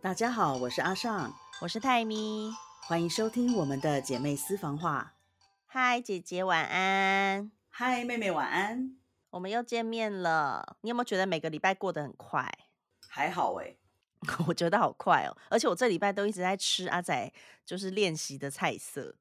大家好，我是阿尚，我是泰咪，欢迎收听我们的姐妹私房话。嗨，姐姐晚安。嗨，妹妹晚安。我们又见面了。你有没有觉得每个礼拜过得很快？还好哎，我觉得好快哦。而且我这礼拜都一直在吃阿仔就是练习的菜色。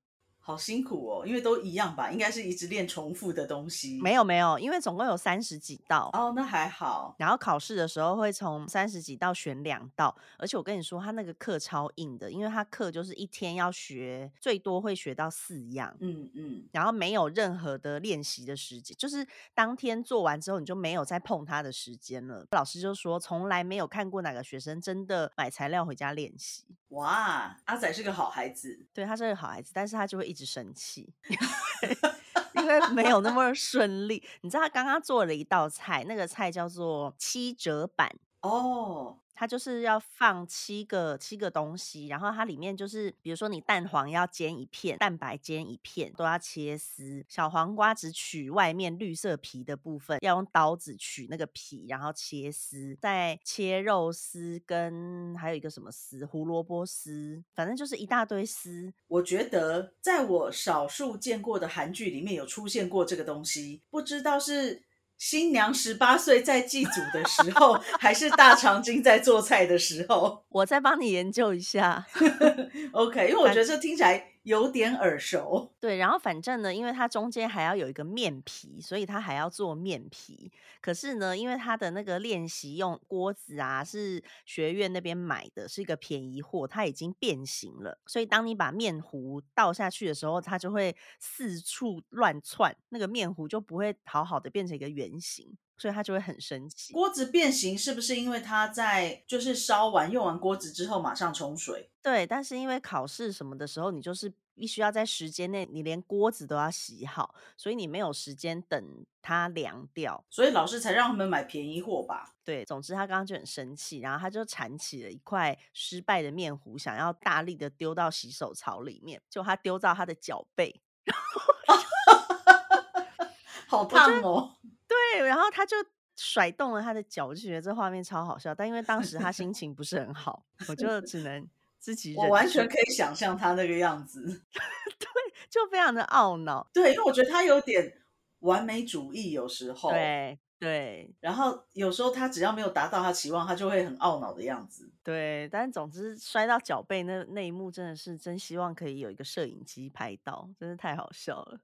好辛苦哦，因为都一样吧，应该是一直练重复的东西。没有没有，因为总共有三十几道哦，那还好。然后考试的时候会从三十几道选两道，而且我跟你说，他那个课超硬的，因为他课就是一天要学最多会学到四样，嗯嗯，然后没有任何的练习的时间，就是当天做完之后你就没有再碰他的时间了。老师就说，从来没有看过哪个学生真的买材料回家练习。哇，阿仔是个好孩子，对他是个好孩子，但是他就会一直生气，因为没有那么顺利。你知道他刚刚做了一道菜，那个菜叫做七折板哦。它就是要放七个七个东西，然后它里面就是，比如说你蛋黄要煎一片，蛋白煎一片，都要切丝。小黄瓜只取外面绿色皮的部分，要用刀子取那个皮，然后切丝。再切肉丝跟还有一个什么丝，胡萝卜丝，反正就是一大堆丝。我觉得在我少数见过的韩剧里面有出现过这个东西，不知道是。新娘十八岁在祭祖的时候，还是大长今在做菜的时候，我再帮你研究一下。OK，因为我觉得这听起来。有点耳熟，对，然后反正呢，因为它中间还要有一个面皮，所以它还要做面皮。可是呢，因为它的那个练习用锅子啊，是学院那边买的，是一个便宜货，它已经变形了。所以当你把面糊倒下去的时候，它就会四处乱窜，那个面糊就不会好好的变成一个圆形。所以他就会很生气。锅子变形是不是因为他在就是烧完用完锅子之后马上冲水？对，但是因为考试什么的时候，你就是必须要在时间内，你连锅子都要洗好，所以你没有时间等它凉掉，所以老师才让他们买便宜货吧？对，总之他刚刚就很生气，然后他就铲起了一块失败的面糊，想要大力的丢到洗手槽里面，就他丢到他的脚背，好烫哦。对，然后他就甩动了他的脚，我就觉得这画面超好笑。但因为当时他心情不是很好，我就只能自己。我完全可以想象他那个样子，对，就非常的懊恼。对，因为我觉得他有点完美主义，有时候。对对。然后有时候他只要没有达到他期望，他就会很懊恼的样子。对，但总之摔到脚背那那一幕，真的是真希望可以有一个摄影机拍到，真是太好笑了。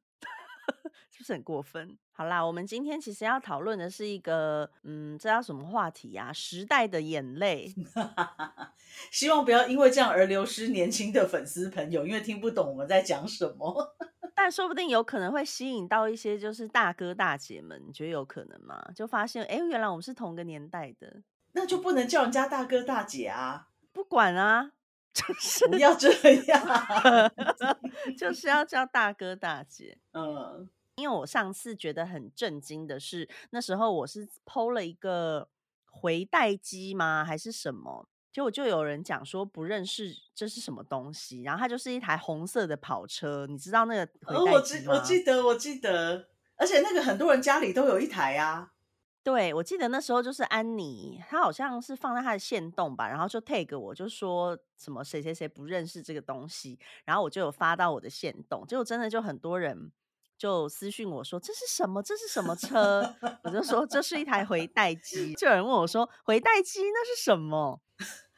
是不是很过分？好啦，我们今天其实要讨论的是一个，嗯，这叫什么话题呀？时代的眼泪。希望不要因为这样而流失年轻的粉丝朋友，因为听不懂我们在讲什么。但说不定有可能会吸引到一些就是大哥大姐们，你觉得有可能吗？就发现，哎，原来我们是同个年代的，那就不能叫人家大哥大姐啊？不管啊。就是不要这样，就是要叫大哥大姐。嗯，因为我上次觉得很震惊的是，那时候我是剖了一个回带机吗？还是什么？结果就有人讲说不认识这是什么东西，然后它就是一台红色的跑车，你知道那个回带机吗？我记得，我记得，而且那个很多人家里都有一台啊。对，我记得那时候就是安妮，她好像是放在她的线洞吧，然后就 tag 我，就说什么谁谁谁不认识这个东西，然后我就有发到我的线洞，结果真的就很多人就私讯我说这是什么？这是什么车？我就说这是一台回 带机，就有人问我说回带机那是什么？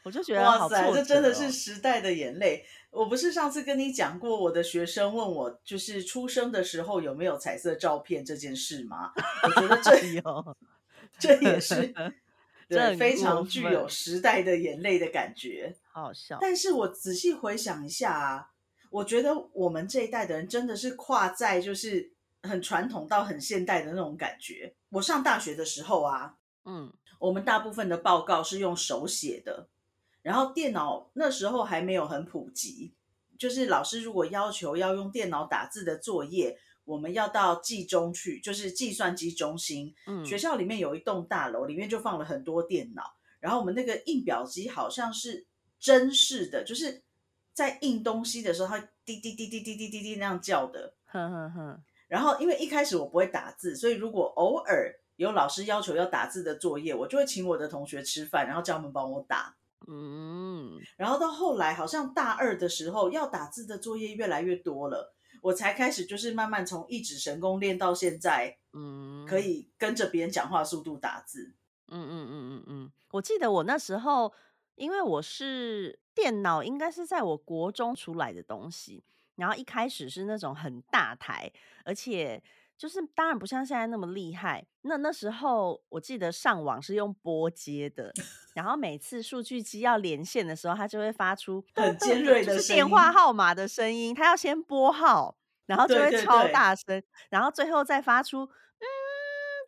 我就觉得哇塞，这真的是时代的眼泪。我不是上次跟你讲过，我的学生问我就是出生的时候有没有彩色照片这件事吗？我觉得这 有。这也是 对非常具有时代的眼泪的感觉，好笑。但是我仔细回想一下啊，我觉得我们这一代的人真的是跨在就是很传统到很现代的那种感觉。我上大学的时候啊，嗯，我们大部分的报告是用手写的，然后电脑那时候还没有很普及，就是老师如果要求要用电脑打字的作业。我们要到计中去，就是计算机中心。嗯，学校里面有一栋大楼，里面就放了很多电脑。然后我们那个印表机好像是真式的，就是在印东西的时候，它滴滴滴滴滴滴滴滴那样叫的。哼哼哼。然后因为一开始我不会打字，所以如果偶尔有老师要求要打字的作业，我就会请我的同学吃饭，然后叫他们帮我打。嗯，然后到后来好像大二的时候要打字的作业越来越多了，我才开始就是慢慢从一指神功练到现在，嗯，可以跟着别人讲话速度打字。嗯嗯嗯嗯嗯，我记得我那时候，因为我是电脑，应该是在我国中出来的东西，然后一开始是那种很大台，而且就是当然不像现在那么厉害。那那时候我记得上网是用拨接的，然后每次数据机要连线的时候，它就会发出 很尖锐的电话号码的声音，它要先拨号，然后就会超大声，然后最后再发出。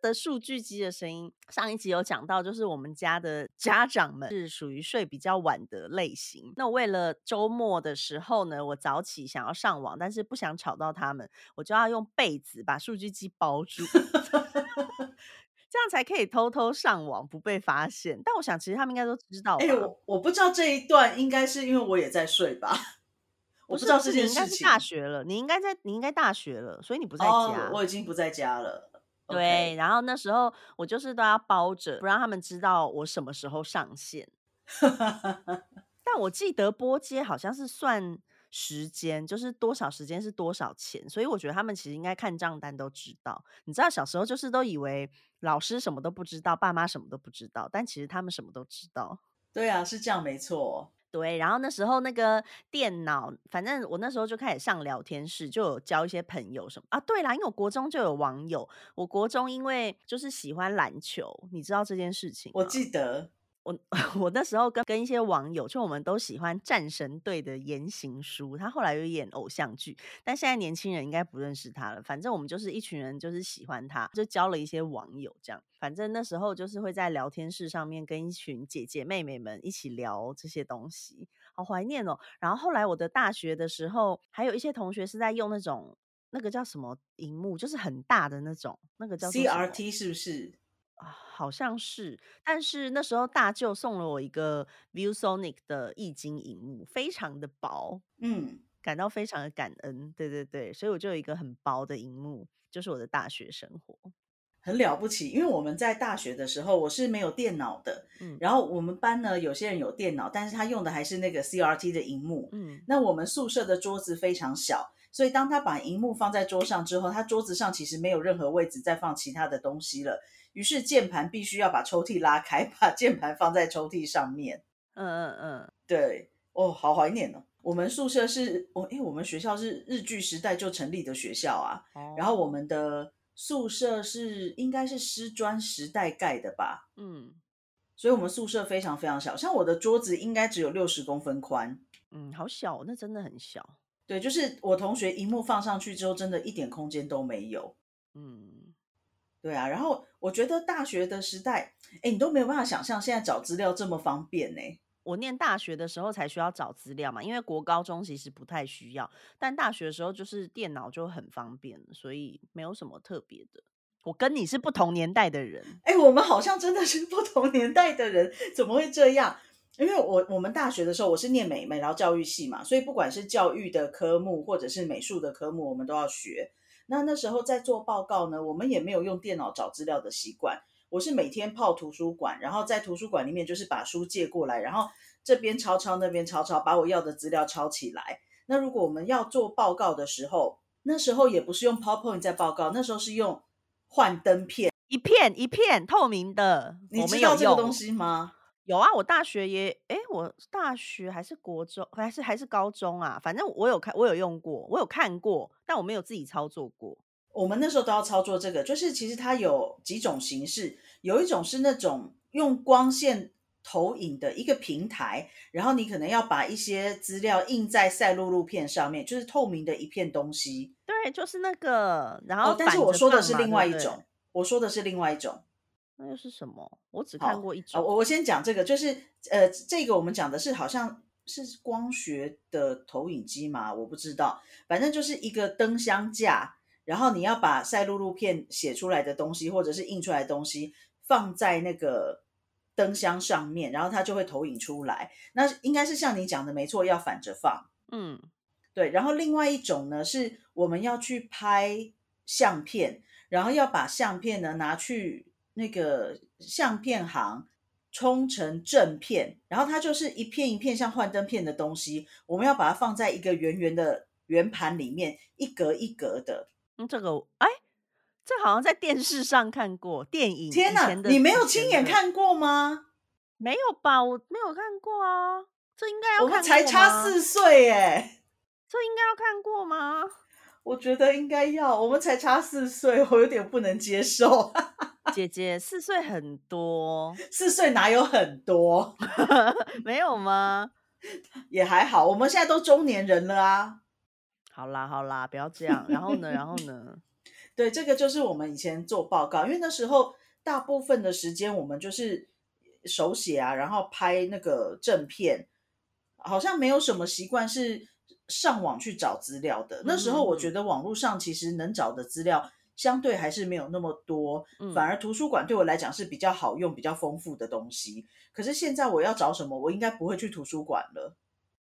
的数据机的声音，上一集有讲到，就是我们家的家长们是属于睡比较晚的类型。那为了周末的时候呢，我早起想要上网，但是不想吵到他们，我就要用被子把数据机包住，这样才可以偷偷上网不被发现。但我想，其实他们应该都知道。哎，我我不知道这一段，应该是因为我也在睡吧？我不知道这件事情。大学了，你应该在，你应该大学了，所以你不在家。我已经不在家了。对，然后那时候我就是都要包着，不让他们知道我什么时候上线。但我记得播接好像是算时间，就是多少时间是多少钱，所以我觉得他们其实应该看账单都知道。你知道小时候就是都以为老师什么都不知道，爸妈什么都不知道，但其实他们什么都知道。对啊，是这样没错。对，然后那时候那个电脑，反正我那时候就开始上聊天室，就有交一些朋友什么啊。对啦，因为我国中就有网友，我国中因为就是喜欢篮球，你知道这件事情？我记得。我 我那时候跟跟一些网友，就我们都喜欢战神队的言行书，他后来有演偶像剧，但现在年轻人应该不认识他了。反正我们就是一群人，就是喜欢他，就交了一些网友这样。反正那时候就是会在聊天室上面跟一群姐姐妹妹们一起聊这些东西，好怀念哦。然后后来我的大学的时候，还有一些同学是在用那种那个叫什么荧幕，就是很大的那种，那个叫 CRT 是不是？好像是，但是那时候大舅送了我一个 ViewSonic 的液晶荧幕，非常的薄，嗯，感到非常的感恩，对对对，所以我就有一个很薄的荧幕，就是我的大学生活，很了不起。因为我们在大学的时候，我是没有电脑的，嗯，然后我们班呢有些人有电脑，但是他用的还是那个 CRT 的荧幕，嗯，那我们宿舍的桌子非常小，所以当他把荧幕放在桌上之后，他桌子上其实没有任何位置再放其他的东西了。于是键盘必须要把抽屉拉开，把键盘放在抽屉上面。嗯嗯嗯，对，哦，好怀念哦。我们宿舍是，我，因为我们学校是日据时代就成立的学校啊。哦。然后我们的宿舍是应该是师专时代盖的吧？嗯。所以，我们宿舍非常非常小，像我的桌子应该只有六十公分宽。嗯，好小，那真的很小。对，就是我同学荧幕放上去之后，真的一点空间都没有。嗯。对啊，然后我觉得大学的时代，哎，你都没有办法想象现在找资料这么方便呢。我念大学的时候才需要找资料嘛，因为国高中其实不太需要，但大学的时候就是电脑就很方便，所以没有什么特别的。我跟你是不同年代的人，哎，我们好像真的是不同年代的人，怎么会这样？因为我我们大学的时候我是念美美劳教育系嘛，所以不管是教育的科目或者是美术的科目，我们都要学。那那时候在做报告呢，我们也没有用电脑找资料的习惯。我是每天泡图书馆，然后在图书馆里面就是把书借过来，然后这边抄抄，那边抄抄，把我要的资料抄起来。那如果我们要做报告的时候，那时候也不是用 PowerPoint 在报告，那时候是用幻灯片，一片一片透明的。你知道这个东西吗？有啊，我大学也，哎，我大学还是国中，还是还是高中啊？反正我有看，我有用过，我有看过，但我没有自己操作过。我们那时候都要操作这个，就是其实它有几种形式，有一种是那种用光线投影的一个平台，然后你可能要把一些资料印在赛璐璐片上面，就是透明的一片东西。对，就是那个。然后，但是我说的是另外一种，我说的是另外一种。那又是什么？我只看过一种。我我先讲这个，就是呃，这个我们讲的是好像是光学的投影机嘛，我不知道，反正就是一个灯箱架，然后你要把赛璐璐片写出来的东西或者是印出来的东西放在那个灯箱上面，然后它就会投影出来。那应该是像你讲的没错，要反着放。嗯，对。然后另外一种呢，是我们要去拍相片，然后要把相片呢拿去。那个相片行冲成正片，然后它就是一片一片像幻灯片的东西，我们要把它放在一个圆圆的圆盘里面，一格一格的。嗯，这个哎，这好像在电视上看过电影。天哪，你没有亲眼看过吗？没有吧，我没有看过啊。这应该要我们才差四岁哎，这应该要看过吗？我觉得应该要，我们才差四岁，我有点不能接受。姐姐四岁很多，四岁哪有很多？没有吗？也还好，我们现在都中年人了啊。好啦好啦，不要这样。然后呢？然后呢？对，这个就是我们以前做报告，因为那时候大部分的时间我们就是手写啊，然后拍那个正片，好像没有什么习惯是。上网去找资料的那时候，我觉得网络上其实能找的资料相对还是没有那么多，反而图书馆对我来讲是比较好用、比较丰富的东西。可是现在我要找什么，我应该不会去图书馆了。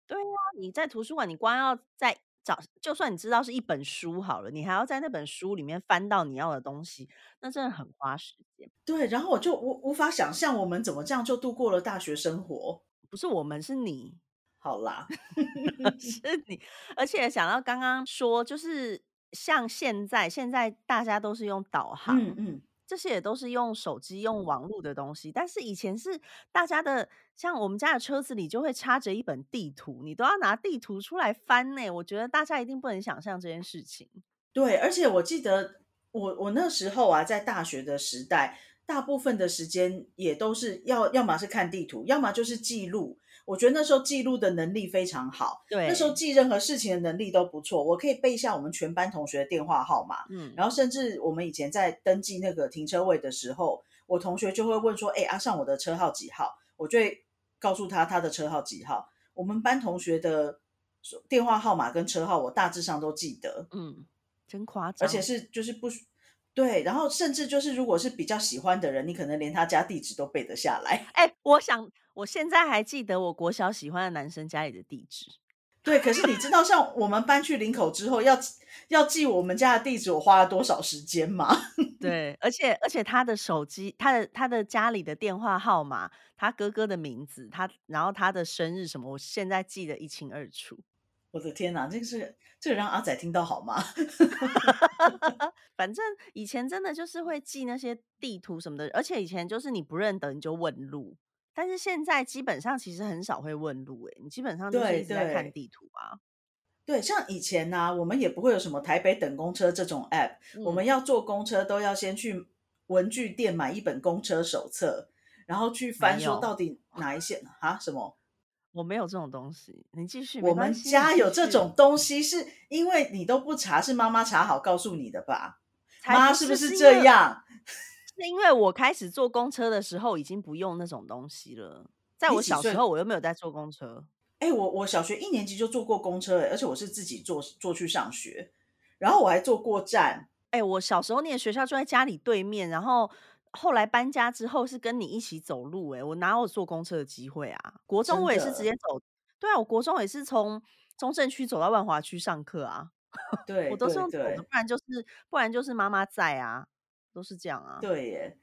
对啊，你在图书馆，你光要在找，就算你知道是一本书好了，你还要在那本书里面翻到你要的东西，那真的很花时间。对，然后我就无无法想象我们怎么这样就度过了大学生活。不是我们，是你。好啦，是你，而且想到刚刚说，就是像现在，现在大家都是用导航，嗯嗯，这些也都是用手机、用网络的东西。但是以前是大家的，像我们家的车子里就会插着一本地图，你都要拿地图出来翻呢。我觉得大家一定不能想象这件事情。对，而且我记得我我那时候啊，在大学的时代，大部分的时间也都是要要么是看地图，要么就是记录。我觉得那时候记录的能力非常好，对，那时候记任何事情的能力都不错。我可以背下我们全班同学的电话号码，嗯，然后甚至我们以前在登记那个停车位的时候，我同学就会问说：“哎，阿尚，我的车号几号？”我就会告诉他他的车号几号。我们班同学的电话号码跟车号，我大致上都记得，嗯，真夸张，而且是就是不对，然后甚至就是如果是比较喜欢的人，你可能连他家地址都背得下来。哎，我想。我现在还记得我国小喜欢的男生家里的地址，对。可是你知道，像我们搬去林口之后，要要记我们家的地址，我花了多少时间吗？对，而且而且他的手机，他的他的家里的电话号码，他哥哥的名字，他然后他的生日什么，我现在记得一清二楚。我的天哪，这个是这个让阿仔听到好吗？反正以前真的就是会记那些地图什么的，而且以前就是你不认得你就问路。但是现在基本上其实很少会问路，哎，你基本上就是一直在看地图啊。对，像以前呢，我们也不会有什么台北等公车这种 app，我们要坐公车都要先去文具店买一本公车手册，然后去翻说到底哪一线啊？什么？我没有这种东西，你继续。我们家有这种东西，是因为你都不查，是妈妈查好告诉你的吧？妈是不是这样？是因为我开始坐公车的时候已经不用那种东西了，在我小时候我又没有在坐公车。哎，我我小学一年级就坐过公车，而且我是自己坐坐去上学，然后我还坐过站。哎，我小时候念学校就在家里对面，然后后来搬家之后是跟你一起走路。哎，我哪有坐公车的机会啊？国中我也是直接走，对啊，我国中也是从中正区走到万华区上课啊。对，我都是用走的，不然就是不然就是妈妈在啊。都是这样啊，对耶，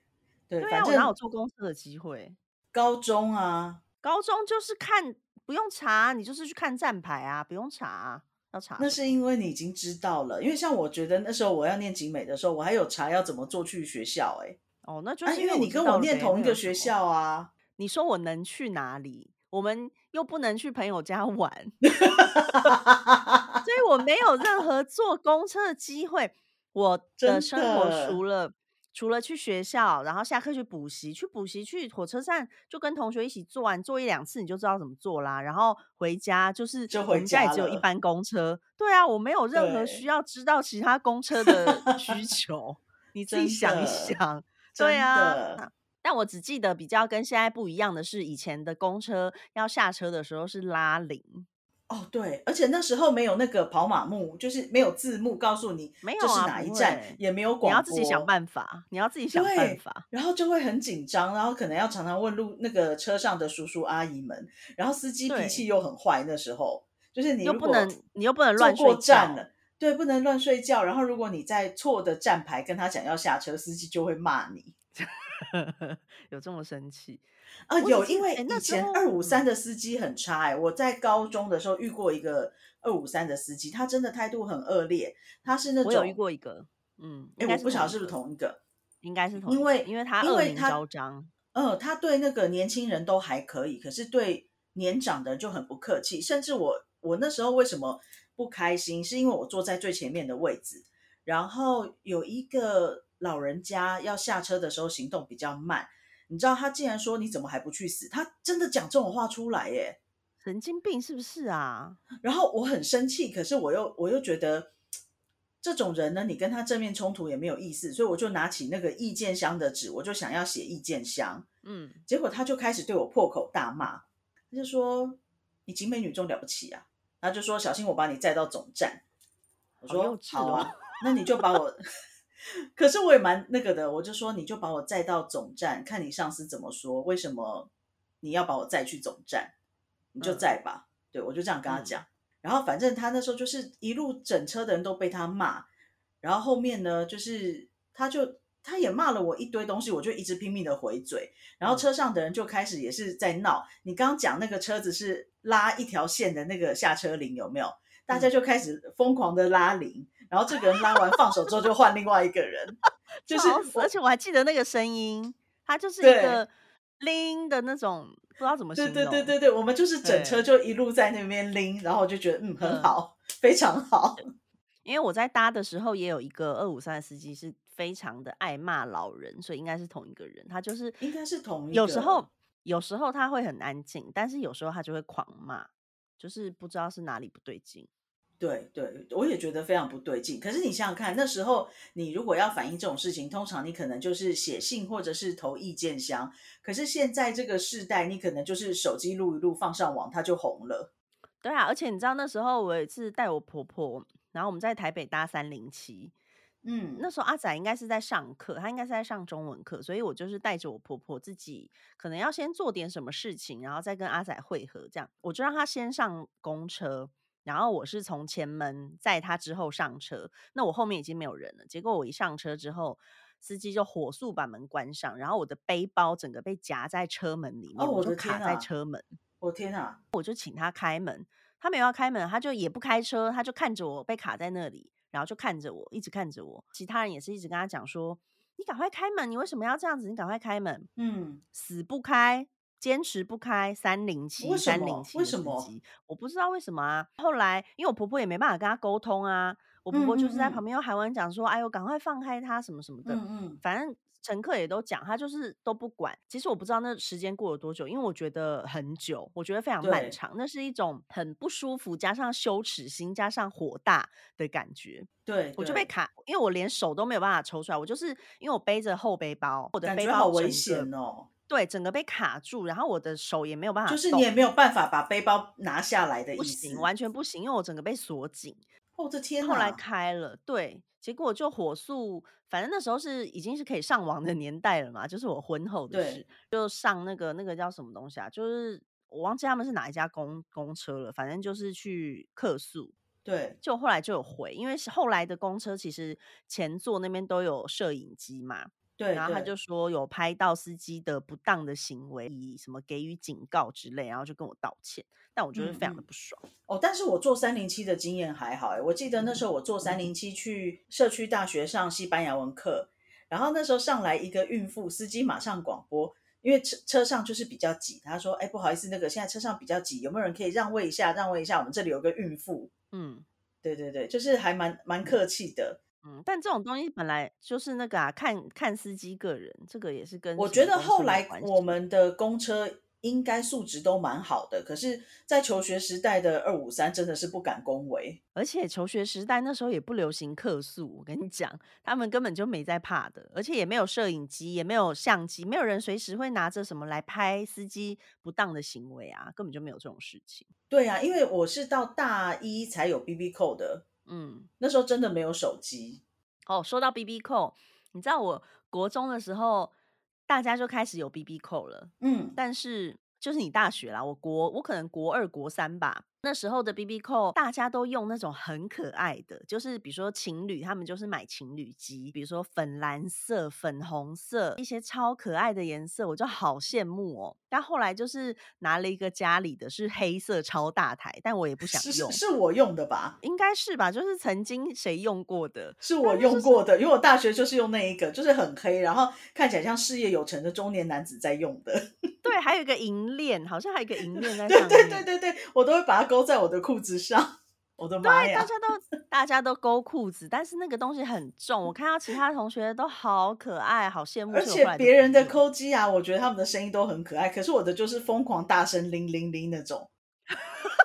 对，啊，我哪有坐公车的机会？高中啊，高中就是看不用查，你就是去看站牌啊，不用查，要查。那是因为你已经知道了，因为像我觉得那时候我要念景美的时候，我还有查要怎么坐去学校，哎，哦，那就是因为你跟我念同一个学校啊。你说我能去哪里？我们又不能去朋友家玩，所以我没有任何坐公车的机会。我 的生活除了。除了去学校，然后下课去补习，去补习去火车站就跟同学一起坐完，坐一两次你就知道怎么做啦。然后回家就是我们家也只有一班公车，对啊，我没有任何需要知道其他公车的需求。你自己想一想，对啊。但我只记得比较跟现在不一样的是，以前的公车要下车的时候是拉铃。哦，对，而且那时候没有那个跑马幕，就是没有字幕告诉你这是哪一站，也没有广播，你要自己想办法，你要自己想办法，然后就会很紧张，然后可能要常常问路那个车上的叔叔阿姨们，然后司机脾气又很坏，那时候就是你又不能，你又不能乱睡觉，对，不能乱睡觉，然后如果你在错的站牌跟他讲要下车，司机就会骂你。有这么生气啊？有，因为以前二五三的司机很差哎。我在高中的时候遇过一个二五三的司机，他真的态度很恶劣。他是那种我有遇过一个，嗯，哎，我不晓得是不是同一个，应该是同，因为因为他恶名昭彰。嗯，他对那个年轻人都还可以，可是对年长的就很不客气。甚至我我那时候为什么不开心，是因为我坐在最前面的位置，然后有一个老人家要下车的时候行动比较慢，你知道他竟然说你怎么还不去死？他真的讲这种话出来耶，神经病是不是啊？然后我很生气，可是我又我又觉得。这种人呢，你跟他正面冲突也没有意思，所以我就拿起那个意见箱的纸，我就想要写意见箱。嗯，结果他就开始对我破口大骂，他就说：“你景美女中了不起啊！”他就说：“小心我把你载到总站。”我说：“好啊，那你就把我 可是我也蛮那个的，我就说你就把我载到总站，看你上司怎么说。为什么你要把我载去总站？你就载吧。对我就这样跟他讲。然后反正他那时候就是一路整车的人都被他骂，然后后面呢，就是他就他也骂了我一堆东西，我就一直拼命的回嘴，然后车上的人就开始也是在闹。你刚刚讲那个车子是拉一条线的那个下车铃有没有？大家就开始疯狂的拉铃，然后这个人拉完放手之后就换另外一个人，就是而且我还记得那个声音，他就是一个铃的那种。不知道怎么形容。对对对对对，我们就是整车就一路在那边拎，然后我就觉得嗯很好，非常好。因为我在搭的时候也有一个二五三的司机是非常的爱骂老人，所以应该是同一个人。他就是应该是同一个。有时候有时候他会很安静，但是有时候他就会狂骂，就是不知道是哪里不对劲。对对，我也觉得非常不对劲。可是你想想看，那时候你如果要反映这种事情，通常你可能就是写信或者是投意见箱。可是现在这个时代，你可能就是手机录一录放上网，它就红了。对啊，而且你知道那时候我有一次带我婆婆，然后我们在台北搭三零七，嗯，那时候阿仔应该是在上课，他应该是在上中文课，所以我就是带着我婆婆自己，可能要先做点什么事情，然后再跟阿仔会合，这样我就让他先上公车。然后我是从前门在他之后上车，那我后面已经没有人了。结果我一上车之后，司机就火速把门关上，然后我的背包整个被夹在车门里面，哦我就卡在车门。我天啊！我就请他开门，他没有要开门，他就也不开车，他就看着我被卡在那里，然后就看着我，一直看着我。其他人也是一直跟他讲说：“你赶快开门，你为什么要这样子？你赶快开门。”嗯，死不开。坚持不开三零七三零七为什么？我不知道为什么啊。后来因为我婆婆也没办法跟他沟通啊，我婆婆就是在旁边用韩文讲说：“哎呦，赶快放开他什么什么的。”嗯嗯，反正乘客也都讲，他就是都不管。其实我不知道那时间过了多久，因为我觉得很久，我觉得非常漫长。那是一种很不舒服，加上羞耻心，加上火大的感觉。对，我就被卡，因为我连手都没有办法抽出来。我就是因为我背着后背包，我的背包好危险哦。对，整个被卡住，然后我的手也没有办法，就是你也没有办法把背包拿下来的意思，不行，完全不行，因为我整个被锁紧。我的天！后来开了，对，结果就火速，反正那时候是已经是可以上网的年代了嘛，就是我婚后的事，就上那个那个叫什么东西啊？就是我忘记他们是哪一家公公车了，反正就是去客诉。对，就后来就有回，因为后来的公车其实前座那边都有摄影机嘛。对，然后他就说有拍到司机的不当的行为，以什么给予警告之类，然后就跟我道歉。但我觉得非常的不爽哦。但是我坐三零七的经验还好哎，我记得那时候我坐三零七去社区大学上西班牙文课，然后那时候上来一个孕妇，司机马上广播，因为车车上就是比较挤，他说：“哎，不好意思，那个现在车上比较挤，有没有人可以让位一下？让位一下，我们这里有个孕妇。”嗯，对对对，就是还蛮蛮客气的。嗯，但这种东西本来就是那个啊，看看司机个人，这个也是跟我觉得后来我们的公车应该素质都蛮好的，可是，在求学时代的二五三真的是不敢恭维，而且求学时代那时候也不流行客诉，我跟你讲，他们根本就没在怕的，而且也没有摄影机，也没有相机，没有人随时会拿着什么来拍司机不当的行为啊，根本就没有这种事情。对啊，因为我是到大一才有 B B 扣的。嗯，那时候真的没有手机哦。说到 B B 扣，你知道我国中的时候，大家就开始有 B B 扣了。嗯，但是就是你大学啦，我国我可能国二国三吧。那时候的 B B 扣，大家都用那种很可爱的，就是比如说情侣，他们就是买情侣机，比如说粉蓝色、粉红色一些超可爱的颜色，我就好羡慕哦。但后来就是拿了一个家里的是黑色超大台，但我也不想用，是我用的吧？应该是吧？就是曾经谁用过的，是我用过的，因为我大学就是用那一个，就是很黑，然后看起来像事业有成的中年男子在用的。对，还有一个银链，好像还有一个银链在 上面。对对对对对，我都会把它勾在我的裤子上。我的妈呀！大家都大家都勾裤子，但是那个东西很重。我看到其他同学都好可爱，好羡慕。而且别人的抠机啊，我觉得他们的声音都很可爱，可是我的就是疯狂大声，铃铃铃那种。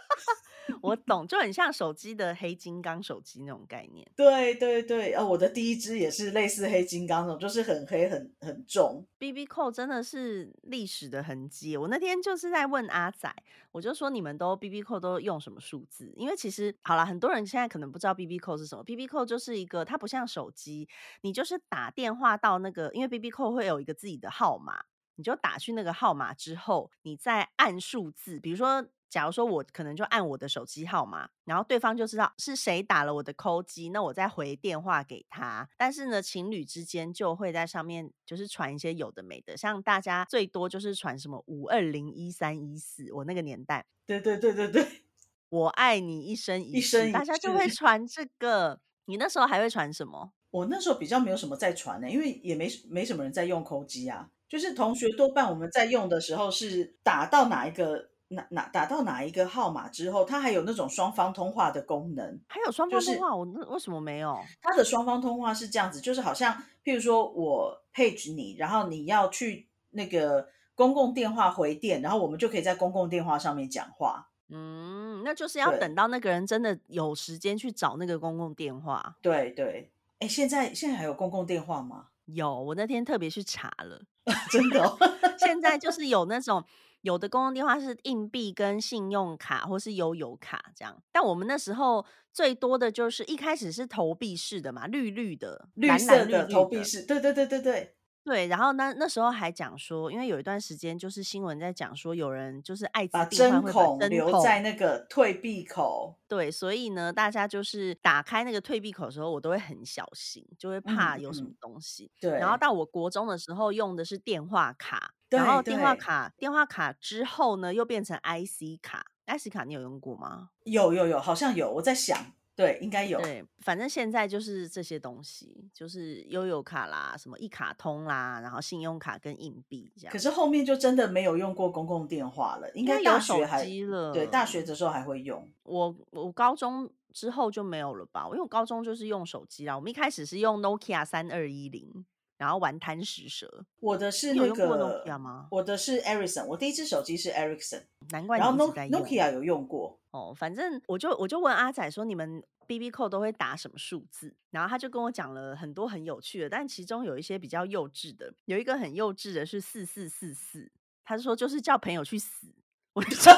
我懂，就很像手机的黑金刚手机那种概念。对对对，呃，我的第一支也是类似黑金刚那种，就是很黑很很重。B B 扣真的是历史的痕迹。我那天就是在问阿仔，我就说你们都 B B 扣都用什么数字？因为其实好了，很多人现在可能不知道 B B 扣是什么。B B 扣就是一个，它不像手机，你就是打电话到那个，因为 B B 扣会有一个自己的号码，你就打去那个号码之后，你再按数字，比如说。假如说我可能就按我的手机号码，然后对方就知道是谁打了我的扣机，那我再回电话给他。但是呢，情侣之间就会在上面就是传一些有的没的，像大家最多就是传什么五二零一三一四，我那个年代，对对对对对，我爱你一生一世，大家就会传这个。你那时候还会传什么？我那时候比较没有什么在传呢，因为也没没什么人在用扣机啊，就是同学多半我们在用的时候是打到哪一个。哪哪打到哪一个号码之后，它还有那种双方通话的功能。还有双方通话，我为什么没有？它的双方通话是这样子，就是好像，譬如说我 page 你，然后你要去那个公共电话回电，然后我们就可以在公共电话上面讲话。嗯，那就是要等到那个人真的有时间去找那个公共电话。对对，哎，现在现在还有公共电话吗？有，我那天特别去查了，真的，现在就是有那种。有的公用电话是硬币跟信用卡，或是悠游卡这样。但我们那时候最多的就是一开始是投币式的嘛，绿绿的、绿色的投币式。对对对对对对。然后那那时候还讲说，因为有一段时间就是新闻在讲说，有人就是爱把针孔留在那个退币口。对，所以呢，大家就是打开那个退币口的时候，我都会很小心，就会怕有什么东西。对。然后到我国中的时候用的是电话卡。然后电话卡，电话卡之后呢，又变成 IC 卡。IC 卡你有用过吗？有有有，好像有。我在想，对，应该有。对，反正现在就是这些东西，就是悠游卡啦，什么一卡通啦，然后信用卡跟硬币这样。可是后面就真的没有用过公共电话了，应该大学还了。对，大学的时候还会用。我我高中之后就没有了吧？因为我高中就是用手机啦。我们一开始是用 Nokia 三二一零。然后玩贪食蛇，我的是那个，我的是 Ericsson，我第一只手机是 Ericsson，难怪。然后 Nokia 有用过哦，反正我就我就问阿仔说，你们 BB 扣都会打什么数字？然后他就跟我讲了很多很有趣的，但其中有一些比较幼稚的，有一个很幼稚的是四四四四，他说就是叫朋友去死，我就说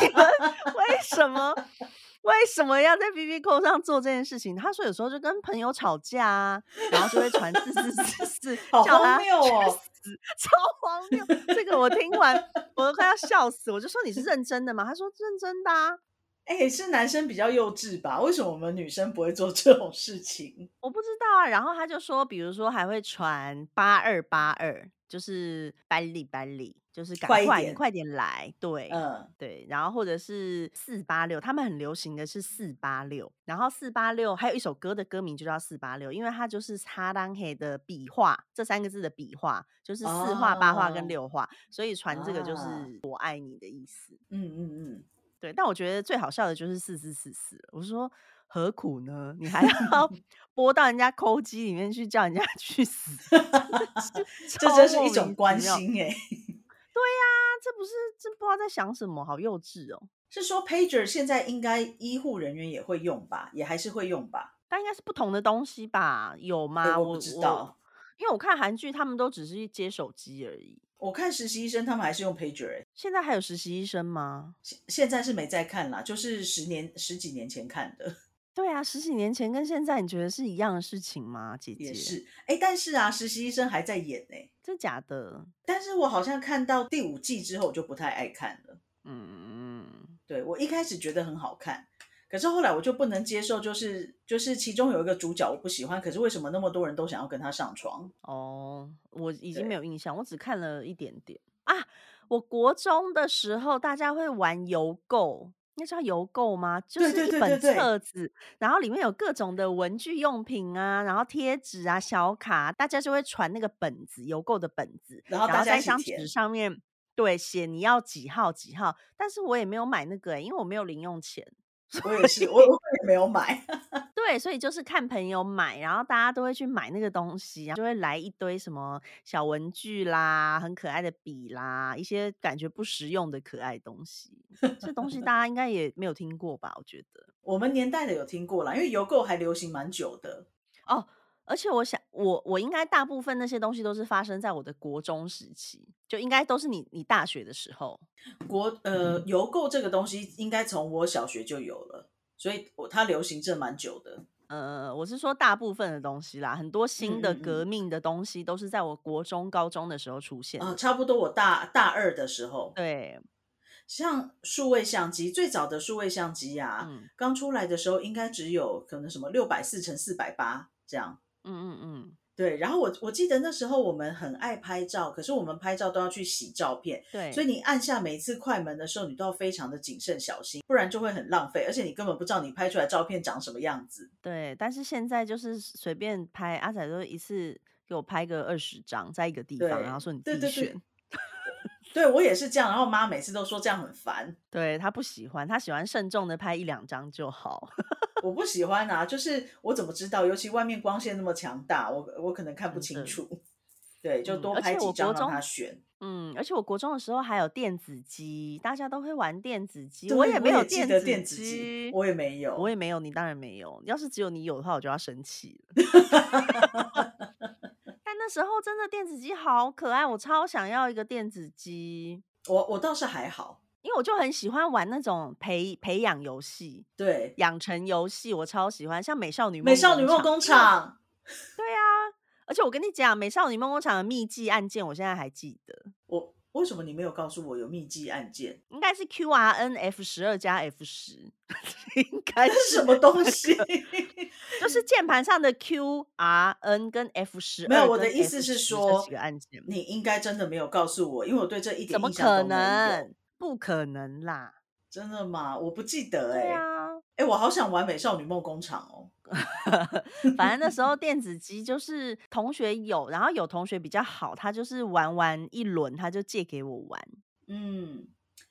你们为什么？为什么要在 B B 扣上做这件事情？他说有时候就跟朋友吵架啊，然后就会传四四四四，好荒谬哦，超荒谬！这个我听完我都快要笑死。我就说你是认真的吗？他说认真的啊。哎，是男生比较幼稚吧？为什么我们女生不会做这种事情？我不知道啊。然后他就说，比如说还会传八二八二，就是班里班里。就是赶快，你快点来，对，嗯，对，然后或者是四八六，他们很流行的是四八六，然后四八六还有一首歌的歌名就叫四八六，因为它就是擦当黑的笔画，这三个字的笔画就是四画、八画跟六画，所以传这个就是我爱你的意思。嗯嗯嗯，对，但我觉得最好笑的就是四四四四，我说何苦呢？你还要 拨到人家抠机里面去叫人家去死 这真是一种关心哎。对呀，这不是这不知道在想什么，好幼稚哦。是说 pager 现在应该医护人员也会用吧，也还是会用吧？但应该是不同的东西吧？有吗？我不知道，因为我看韩剧，他们都只是接手机而已。我看实习医生他们还是用 pager。现在还有实习医生吗？现现在是没在看啦，就是十年十几年前看的。对啊，十几年前跟现在，你觉得是一样的事情吗？姐姐也是，哎，但是啊，实习医生还在演呢，真假的？但是我好像看到第五季之后，我就不太爱看了。嗯嗯，对我一开始觉得很好看，可是后来我就不能接受，就是就是其中有一个主角我不喜欢，可是为什么那么多人都想要跟他上床？哦，我已经没有印象，我只看了一点点啊。我国中的时候，大家会玩邮购。那叫邮购吗？就是一本册子，然后里面有各种的文具用品啊，然后贴纸啊、小卡，大家就会传那个本子，邮购的本子，然后在一张纸上面对写你要几号几号。但是我也没有买那个，因为我没有零用钱。我也是，我我也没有买。对，所以就是看朋友买，然后大家都会去买那个东西，然后就会来一堆什么小文具啦、很可爱的笔啦，一些感觉不实用的可爱东西。这东西大 家应该也没有听过吧？我觉得我们年代的有听过啦，因为邮购还流行蛮久的哦。而且我想，我我应该大部分那些东西都是发生在我的国中时期，就应该都是你你大学的时候。国呃邮购这个东西应该从我小学就有了，所以我它流行这蛮久的。呃，我是说大部分的东西啦，很多新的革命的东西都是在我国中高中的时候出现。啊，差不多我大大二的时候。对，像数位相机，最早的数位相机啊，刚出来的时候应该只有可能什么六百四乘四百八这样。嗯嗯嗯，对。然后我我记得那时候我们很爱拍照，可是我们拍照都要去洗照片，对。所以你按下每一次快门的时候，你都要非常的谨慎小心，不然就会很浪费，而且你根本不知道你拍出来照片长什么样子。对，但是现在就是随便拍，阿仔都一次给我拍个二十张，在一个地方，然后说你自己选。对我也是这样，然后妈每次都说这样很烦。对她不喜欢，她喜欢慎重的拍一两张就好。我不喜欢啊，就是我怎么知道？尤其外面光线那么强大，我我可能看不清楚。对，就多拍几张让他选。嗯，而且我国中的时候还有电子机，大家都会玩电子机，我也没有电子机，我也没有，我也没有，你当然没有。要是只有你有的话，我就要生气了。但那时候真的电子机好可爱，我超想要一个电子机。我我倒是还好。因为我就很喜欢玩那种培培养游戏，对，养成游戏我超喜欢，像美少女美少女梦工厂，对啊，而且我跟你讲，美少女梦工厂的秘技按键，我现在还记得。我为什么你没有告诉我有秘技按键？应该是 Q R N F 十二加 F 十，应该是什么东西？就是 键盘上的 Q R N 跟 F 十。没有，我的意思是说，几个按键，你应该真的没有告诉我，因为我对这一点印象都没有。不可能啦！真的吗？我不记得哎。对啊，哎，我好想玩《美少女梦工厂》哦。反正那时候电子机就是同学有，然后有同学比较好，他就是玩完一轮，他就借给我玩。嗯，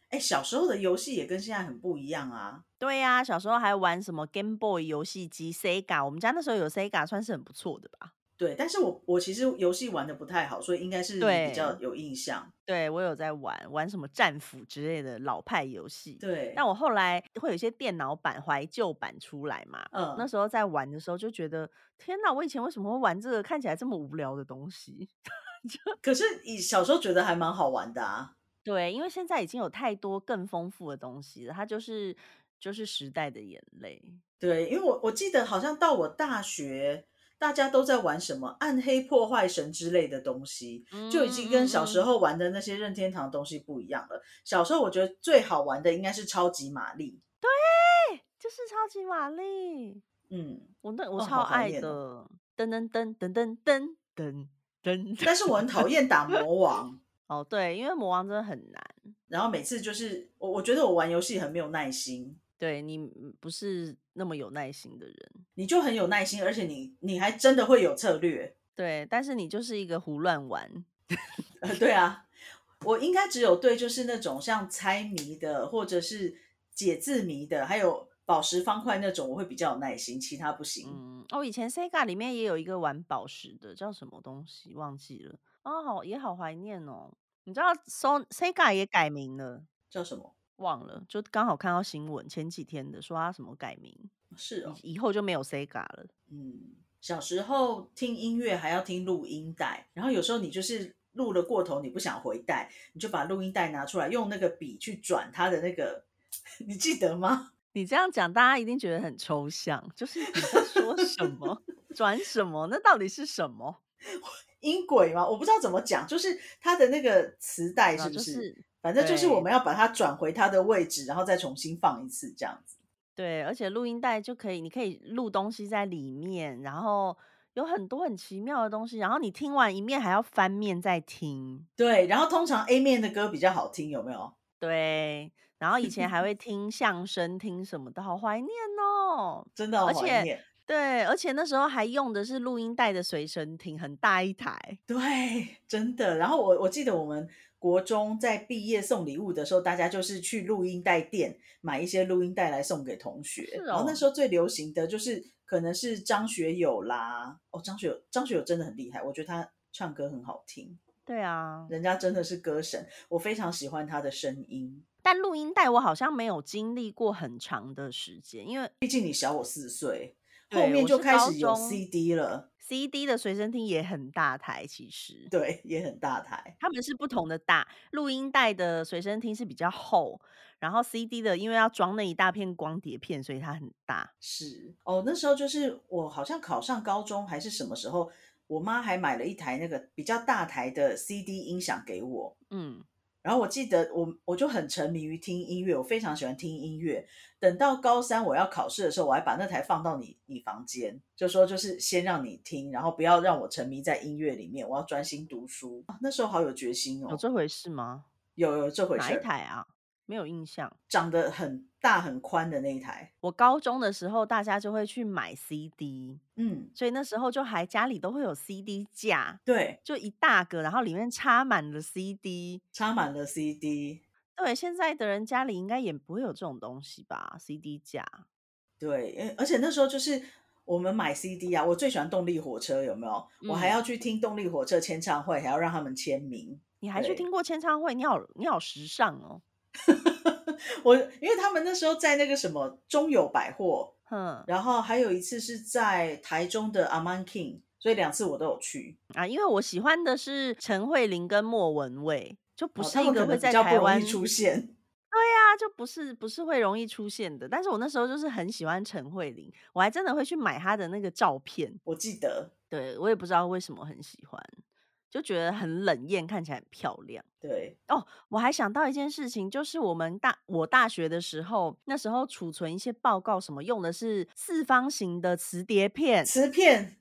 哎，小时候的游戏也跟现在很不一样啊。对呀，小时候还玩什么 Game Boy 游戏机、Sega，我们家那时候有 Sega，算是很不错的吧。对，但是我我其实游戏玩的不太好，所以应该是比较有印象。对我有在玩玩什么战斧之类的老派游戏。对，但我后来会有一些电脑版、怀旧版出来嘛。嗯，那时候在玩的时候就觉得，天哪，我以前为什么会玩这个看起来这么无聊的东西？可是以小时候觉得还蛮好玩的啊。对，因为现在已经有太多更丰富的东西了，它就是就是时代的眼泪。对，因为我我记得好像到我大学。大家都在玩什么暗黑破坏神之类的东西，就已经跟小时候玩的那些任天堂东西不一样了。小时候我觉得最好玩的应该是超级玛丽，对，就是超级玛丽。嗯，我那我超爱的，噔噔噔噔噔噔噔噔。但是我很讨厌打魔王。哦，对，因为魔王真的很难，然后每次就是我我觉得我玩游戏很没有耐心。对你不是那么有耐心的人，你就很有耐心，而且你你还真的会有策略。对，但是你就是一个胡乱玩。对啊，我应该只有对就是那种像猜谜的，或者是解字谜的，还有宝石方块那种，我会比较有耐心，其他不行。嗯，哦，以前 Sega 里面也有一个玩宝石的，叫什么东西忘记了。哦，好也好怀念哦。你知道 So Sega 也改名了，叫什么？忘了，就刚好看到新闻，前几天的说他什么改名，是哦，以后就没有 Sega 了。嗯，小时候听音乐还要听录音带，然后有时候你就是录了过头，你不想回带，你就把录音带拿出来，用那个笔去转它的那个，你记得吗？你这样讲，大家一定觉得很抽象，就是你在说什么，转什么？那到底是什么？音轨吗？我不知道怎么讲，就是它的那个磁带是不是？反正就是我们要把它转回它的位置，然后再重新放一次这样子。对，而且录音带就可以，你可以录东西在里面，然后有很多很奇妙的东西，然后你听完一面还要翻面再听。对，然后通常 A 面的歌比较好听，有没有？对，然后以前还会 听相声，听什么的，好怀念哦，真的好怀念。对，而且那时候还用的是录音带的随身听，很大一台。对，真的。然后我我记得我们国中在毕业送礼物的时候，大家就是去录音带店买一些录音带来送给同学。然后那时候最流行的就是可能是张学友啦。哦，张学友，张学友真的很厉害，我觉得他唱歌很好听。对啊，人家真的是歌神，我非常喜欢他的声音。但录音带我好像没有经历过很长的时间，因为毕竟你小我四岁。后面就开始有 CD 了，CD 的随身听也很大台，其实对，也很大台。他们是不同的大，录音带的随身听是比较厚，然后 CD 的因为要装那一大片光碟片，所以它很大。是哦，那时候就是我好像考上高中还是什么时候，我妈还买了一台那个比较大台的 CD 音响给我。嗯。然后我记得我我就很沉迷于听音乐，我非常喜欢听音乐。等到高三我要考试的时候，我还把那台放到你你房间，就说就是先让你听，然后不要让我沉迷在音乐里面，我要专心读书。那时候好有决心哦，有这回事吗？有有这回事。哪一台啊？没有印象，长得很大很宽的那一台。我高中的时候，大家就会去买 CD，嗯，所以那时候就还家里都会有 CD 架，对，就一大个，然后里面插满了 CD，插满了 CD。对，现在的人家里应该也不会有这种东西吧？CD 架。对，而且那时候就是我们买 CD 啊，我最喜欢动力火车，有没有？我还要去听动力火车签唱会，还要让他们签名。你还去听过签唱会？你好，你好时尚哦。我因为他们那时候在那个什么中友百货，嗯，然后还有一次是在台中的阿曼 King，所以两次我都有去啊。因为我喜欢的是陈慧琳跟莫文蔚，就不是一个会在台湾出现。对呀，就不是不是会容易出现的。但是我那时候就是很喜欢陈慧琳，我还真的会去买她的那个照片。我记得，对我也不知道为什么很喜欢。就觉得很冷艳，看起来很漂亮。对哦，我还想到一件事情，就是我们大我大学的时候，那时候储存一些报告什么，用的是四方形的磁碟片。磁片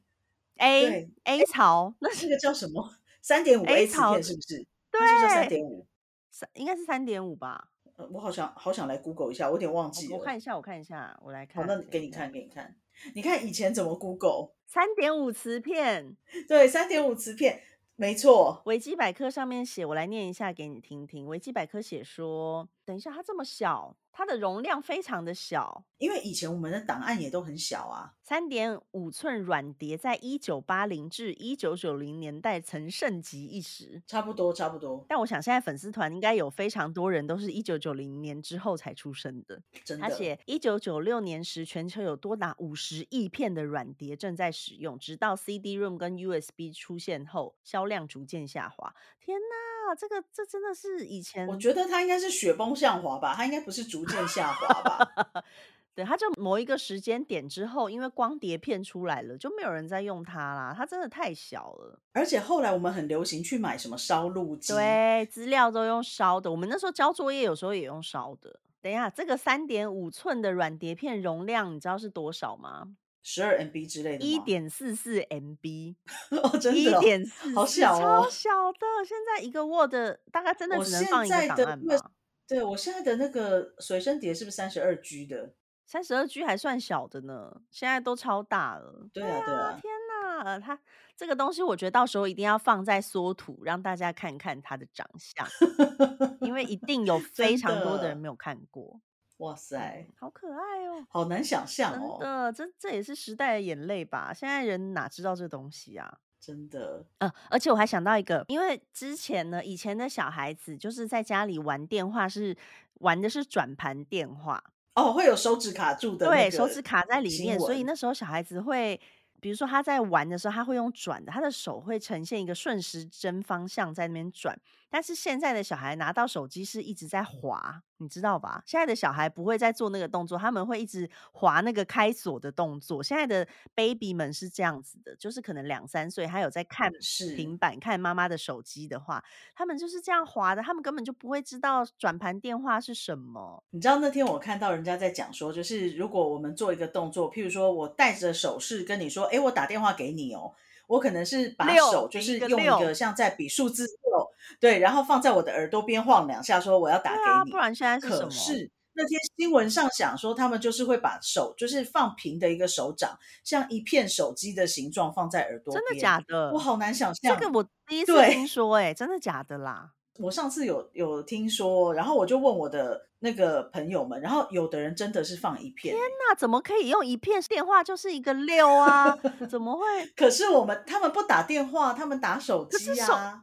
A A 槽，那是个叫什么？三点五 A 槽是不是？对，三点五，三应该是三点五吧？呃，我好想好想来 Google 一下，我有点忘记了。我看一下，我看一下，我来看。好，那给你看，给你看。你看以前怎么 Google？三点五磁片，对，三点五磁片。没错，维基百科上面写，我来念一下给你听听。维基百科写说，等一下，它这么小。它的容量非常的小，因为以前我们的档案也都很小啊。三点五寸软碟，在一九八零至一九九零年代曾盛极一时，差不多差不多。但我想现在粉丝团应该有非常多人都是一九九零年之后才出生的。真的，而且一九九六年时，全球有多达五十亿片的软碟正在使用，直到 CD-ROM 跟 USB 出现后，销量逐渐下滑。天哪，这个这真的是以前，我觉得它应该是雪崩下滑吧，它应该不是逐。渐下滑吧，对，它就某一个时间点之后，因为光碟片出来了，就没有人在用它啦。它真的太小了，而且后来我们很流行去买什么烧录机，对，资料都用烧的。我们那时候交作业有时候也用烧的。等一下，这个三点五寸的软碟片容量，你知道是多少吗？十二 MB 之类的，一点四四 MB，哦，真的，一点四，好小哦，超小的。现在一个 Word 大概真的只能放一个档案吧。对我现在的那个随身碟是不是三十二 G 的？三十二 G 还算小的呢，现在都超大了。对啊，对啊！天哪，它这个东西，我觉得到时候一定要放在缩图，让大家看看它的长相，因为一定有非常多的人没有看过。哇塞，好可爱哦！好难想象哦，真的，这这也是时代的眼泪吧？现在人哪知道这东西啊？真的，呃，而且我还想到一个，因为之前呢，以前的小孩子就是在家里玩电话，是玩的是转盘电话哦，会有手指卡住的，对，手指卡在里面，所以那时候小孩子会，比如说他在玩的时候，他会用转的，他的手会呈现一个顺时针方向在那边转，但是现在的小孩拿到手机是一直在滑，你知道吧？现在的小孩不会再做那个动作，他们会一直滑那个开锁的动作。现在的 baby 们是这样子的，就是可能两三岁，他有在看平板、看妈妈的手机的话，他们就是这样滑的，他们根本就不会知道转盘电话是什么。你知道那天我看到人家在讲说，就是如果我们做一个动作，譬如说我戴着手势跟你说，哎，我打电话给你哦。我可能是把手就是用一个像在比数字六，对，然后放在我的耳朵边晃两下，说我要打给你。不然现在是什么？可是那天新闻上讲说，他们就是会把手就是放平的一个手掌，像一片手机的形状放在耳朵边。真的假的？我好难想象。这个我第一次听说，哎，真的假的啦？我上次有有听说，然后我就问我的那个朋友们，然后有的人真的是放一片。天哪，怎么可以用一片电话就是一个六啊？怎么会？可是我们他们不打电话，他们打手机啊，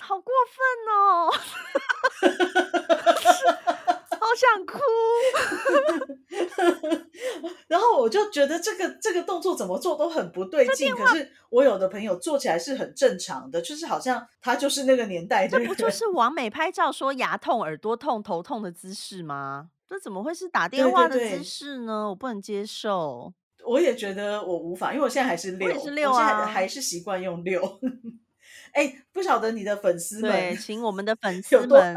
好过分哦！好想哭，然后我就觉得这个这个动作怎么做都很不对劲。可是我有的朋友做起来是很正常的，就是好像他就是那个年代的人。这不就是 完美拍照说牙痛、耳朵痛、头痛的姿势吗？这怎么会是打电话的姿势呢？我不能接受。我也觉得我无法，因为我现在还是六，是六啊，还是习惯用六。哎，不晓得你的粉丝们，请我们的粉 丝们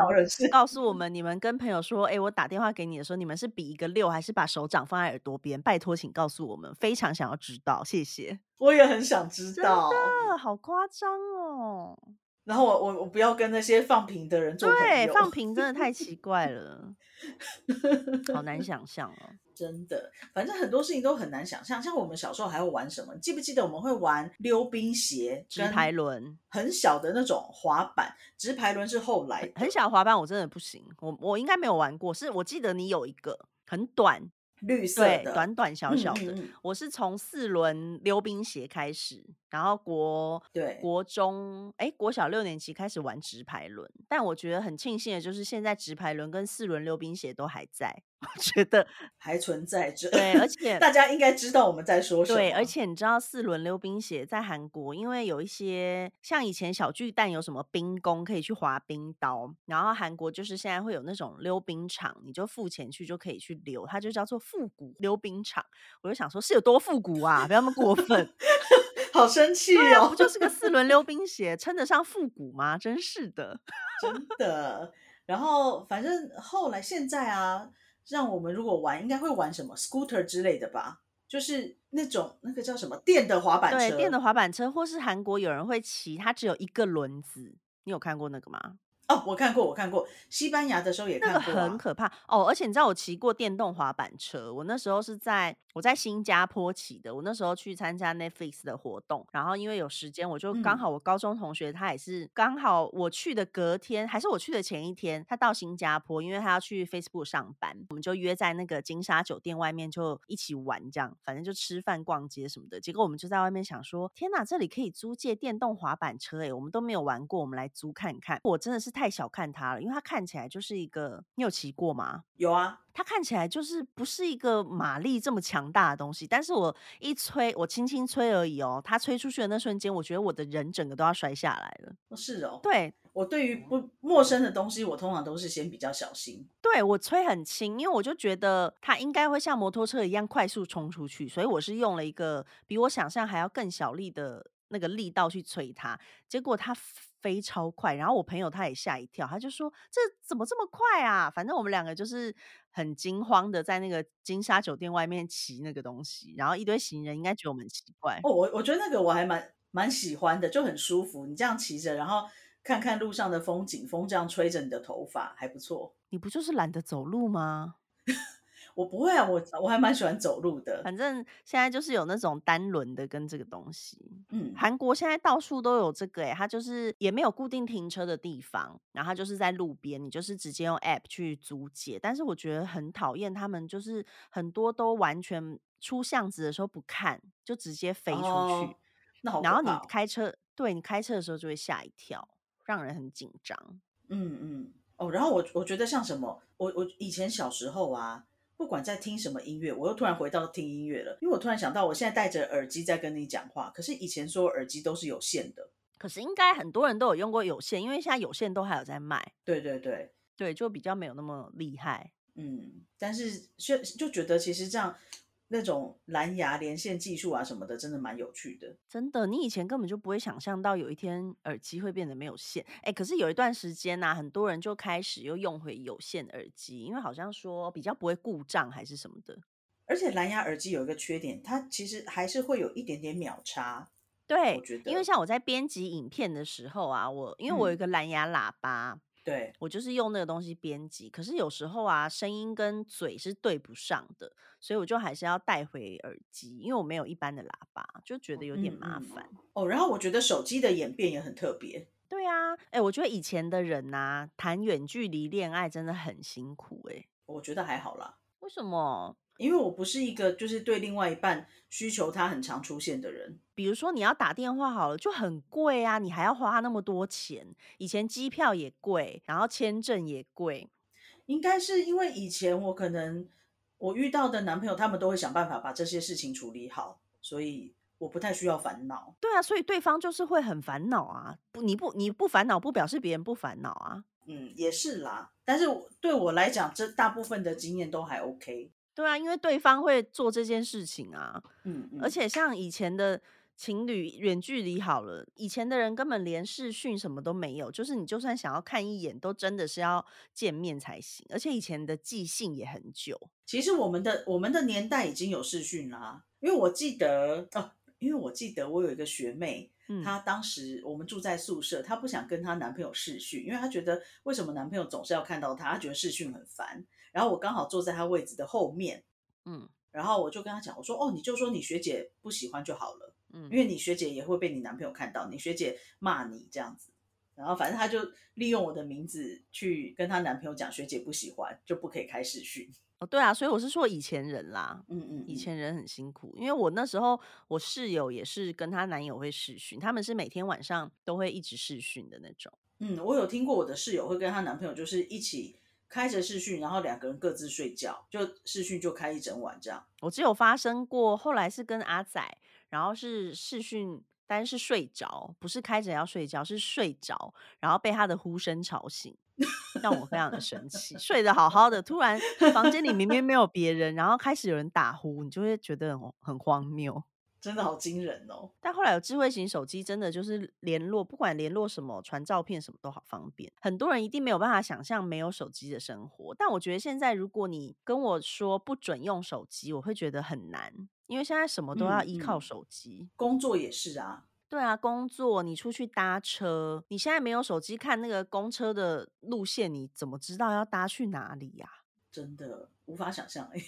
告诉我们，你们跟朋友说，哎，我打电话给你的时候，你们是比一个六，还是把手掌放在耳朵边？拜托，请告诉我们，非常想要知道，谢谢。我也很想知道，真的好夸张哦。然后我我我不要跟那些放平的人做朋友，对，放平真的太奇怪了，好难想象哦。真的，反正很多事情都很难想象。像我们小时候还会玩什么？记不记得我们会玩溜冰鞋、直排轮，很小的那种滑板。直排轮是后来很小滑板，我真的不行。我我应该没有玩过，是我记得你有一个很短。绿色的，短短小小的。我是从四轮溜冰鞋开始，然后国对国中，哎，国小六年级开始玩直排轮。但我觉得很庆幸的就是，现在直排轮跟四轮溜冰鞋都还在。我觉得 还存在着，对，而且大家应该知道我们在说什么。对，而且你知道四轮溜冰鞋在韩国，因为有一些像以前小巨蛋有什么冰宫可以去滑冰刀，然后韩国就是现在会有那种溜冰场，你就付钱去就可以去溜，它就叫做复古溜冰场。我就想说，是有多复古啊？不要那么过分，好生气哦！不就是个四轮溜冰鞋，称得上复古吗？真是的，真的。然后反正后来现在啊。让我们如果玩，应该会玩什么 scooter 之类的吧？就是那种那个叫什么电的滑板车，对，电的滑板车，或是韩国有人会骑，它只有一个轮子，你有看过那个吗？哦，我看过，我看过，西班牙的时候也看过，那个很可怕哦。而且你知道我骑过电动滑板车，我那时候是在我在新加坡骑的，我那时候去参加 Netflix 的活动，然后因为有时间，我就刚好我高中同学他也是刚好我去的隔天，还是我去的前一天，他到新加坡，因为他要去 Facebook 上班，我们就约在那个金沙酒店外面就一起玩，这样反正就吃饭、逛街什么的。结果我们就在外面想说，天哪，这里可以租借电动滑板车诶，我们都没有玩过，我们来租看看。我真的是。太小看它了，因为它看起来就是一个，你有骑过吗？有啊，它看起来就是不是一个马力这么强大的东西，但是我一吹，我轻轻吹而已哦，它吹出去的那瞬间，我觉得我的人整个都要摔下来了。是哦，对我对于不陌生的东西，我通常都是先比较小心。对我吹很轻，因为我就觉得它应该会像摩托车一样快速冲出去，所以我是用了一个比我想象还要更小力的那个力道去催它，结果它。飞超快，然后我朋友他也吓一跳，他就说：“这怎么这么快啊？”反正我们两个就是很惊慌的在那个金沙酒店外面骑那个东西，然后一堆行人应该觉得我们奇怪。哦，我我觉得那个我还蛮蛮喜欢的，就很舒服。你这样骑着，然后看看路上的风景，风这样吹着你的头发，还不错。你不就是懒得走路吗？我不会啊，我我还蛮喜欢走路的。反正现在就是有那种单轮的跟这个东西。嗯，韩国现在到处都有这个，哎，它就是也没有固定停车的地方，然后它就是在路边，你就是直接用 app 去租借。但是我觉得很讨厌，他们就是很多都完全出巷子的时候不看，就直接飞出去。那然后你开车，对你开车的时候就会吓一跳，让人很紧张。嗯嗯哦，然后我我觉得像什么，我我以前小时候啊。不管在听什么音乐，我又突然回到听音乐了，因为我突然想到，我现在戴着耳机在跟你讲话，可是以前说耳机都是有线的，可是应该很多人都有用过有线，因为现在有线都还有在卖。对对对对，就比较没有那么厉害。嗯，但是就就觉得其实这样。那种蓝牙连线技术啊什么的，真的蛮有趣的。真的，你以前根本就不会想象到有一天耳机会变得没有线。哎，可是有一段时间呢，很多人就开始又用回有线耳机，因为好像说比较不会故障还是什么的。而且蓝牙耳机有一个缺点，它其实还是会有一点点秒差。对，因为像我在编辑影片的时候啊，我因为我有一个蓝牙喇叭。对我就是用那个东西编辑，可是有时候啊，声音跟嘴是对不上的，所以我就还是要带回耳机，因为我没有一般的喇叭，就觉得有点麻烦哦。然后我觉得手机的演变也很特别。对啊，哎，我觉得以前的人呐，谈远距离恋爱真的很辛苦哎。我觉得还好啦。为什么？因为我不是一个就是对另外一半需求他很常出现的人，比如说你要打电话好了就很贵啊，你还要花那么多钱。以前机票也贵，然后签证也贵，应该是因为以前我可能我遇到的男朋友他们都会想办法把这些事情处理好，所以我不太需要烦恼。对啊，所以对方就是会很烦恼啊，不你不你不烦恼不表示别人不烦恼啊。嗯，也是啦，但是对我来讲，这大部分的经验都还 OK。对啊，因为对方会做这件事情啊，嗯，而且像以前的情侣远距离好了，以前的人根本连视讯什么都没有，就是你就算想要看一眼，都真的是要见面才行，而且以前的寄信也很久。其实我们的我们的年代已经有视讯啦，因为我记得哦，因为我记得我有一个学妹。她当时我们住在宿舍，她不想跟她男朋友视讯，因为她觉得为什么男朋友总是要看到她，她觉得视讯很烦。然后我刚好坐在她位置的后面，嗯，然后我就跟她讲，我说哦，你就说你学姐不喜欢就好了，嗯，因为你学姐也会被你男朋友看到，你学姐骂你这样子，然后反正她就利用我的名字去跟她男朋友讲，学姐不喜欢就不可以开视讯。哦对啊，所以我是说以前人啦，嗯嗯，以前人很辛苦，因为我那时候我室友也是跟她男友会试训，他们是每天晚上都会一直试训的那种。嗯，我有听过我的室友会跟她男朋友就是一起开着试训，然后两个人各自睡觉，就试训就开一整晚这样。我只有发生过，后来是跟阿仔，然后是试训，但是睡着，不是开着要睡觉，是睡着，然后被他的呼声吵醒。让我非常的生气，睡得好好的，突然房间里明明没有别人，然后开始有人打呼，你就会觉得很很荒谬，真的好惊人哦。但后来有智慧型手机，真的就是联络，不管联络什么，传照片什么都好方便。很多人一定没有办法想象没有手机的生活，但我觉得现在如果你跟我说不准用手机，我会觉得很难，因为现在什么都要依靠手机，工作也是啊。对啊，工作你出去搭车，你现在没有手机看那个公车的路线，你怎么知道要搭去哪里呀？真的无法想象哎，